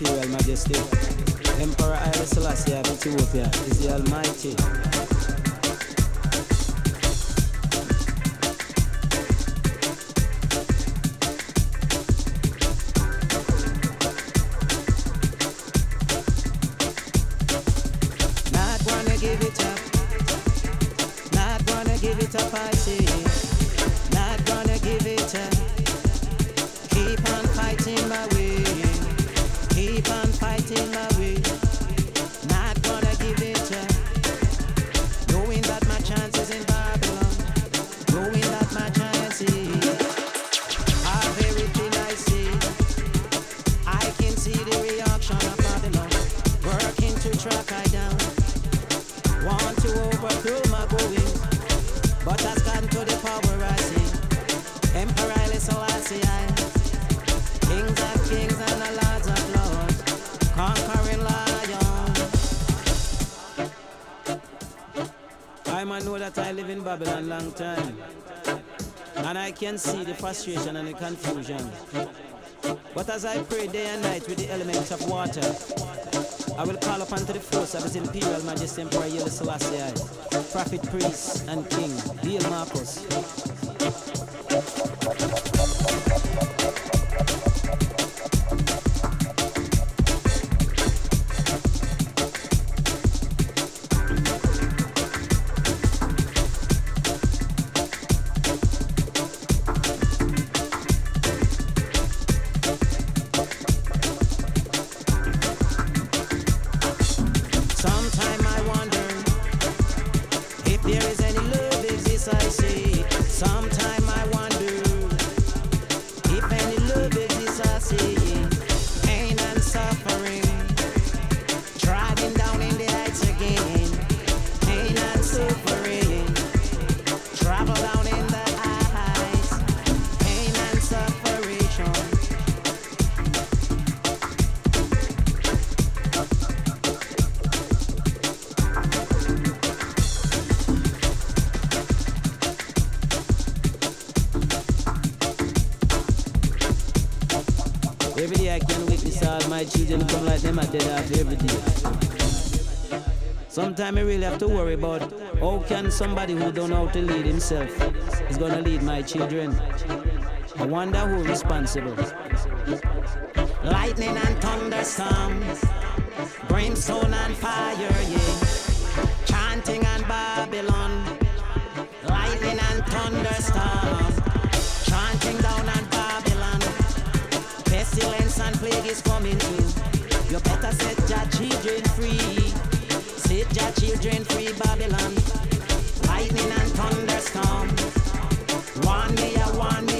Imperial Majesty. Emperor Haile Selassie of Ethiopia is the Almighty. Can see the frustration and the confusion. But as I pray day and night with the elements of water, I will call upon to the force of His Imperial Majesty Emperor Haile Selassie, Prophet, Priest, and King, Haile Marcus. Sometimes I really have to worry about how can somebody who don't know how to lead himself is gonna lead my children. I wonder who's responsible. Lightning and thunderstorm, brimstone and fire, yeah. Chanting and Babylon, lightning and thunderstorm, chanting down on Babylon. Pestilence and plague is coming. You better set your children free. Set your children free, Babylon. Lightning and thunderstorm. One day, one day,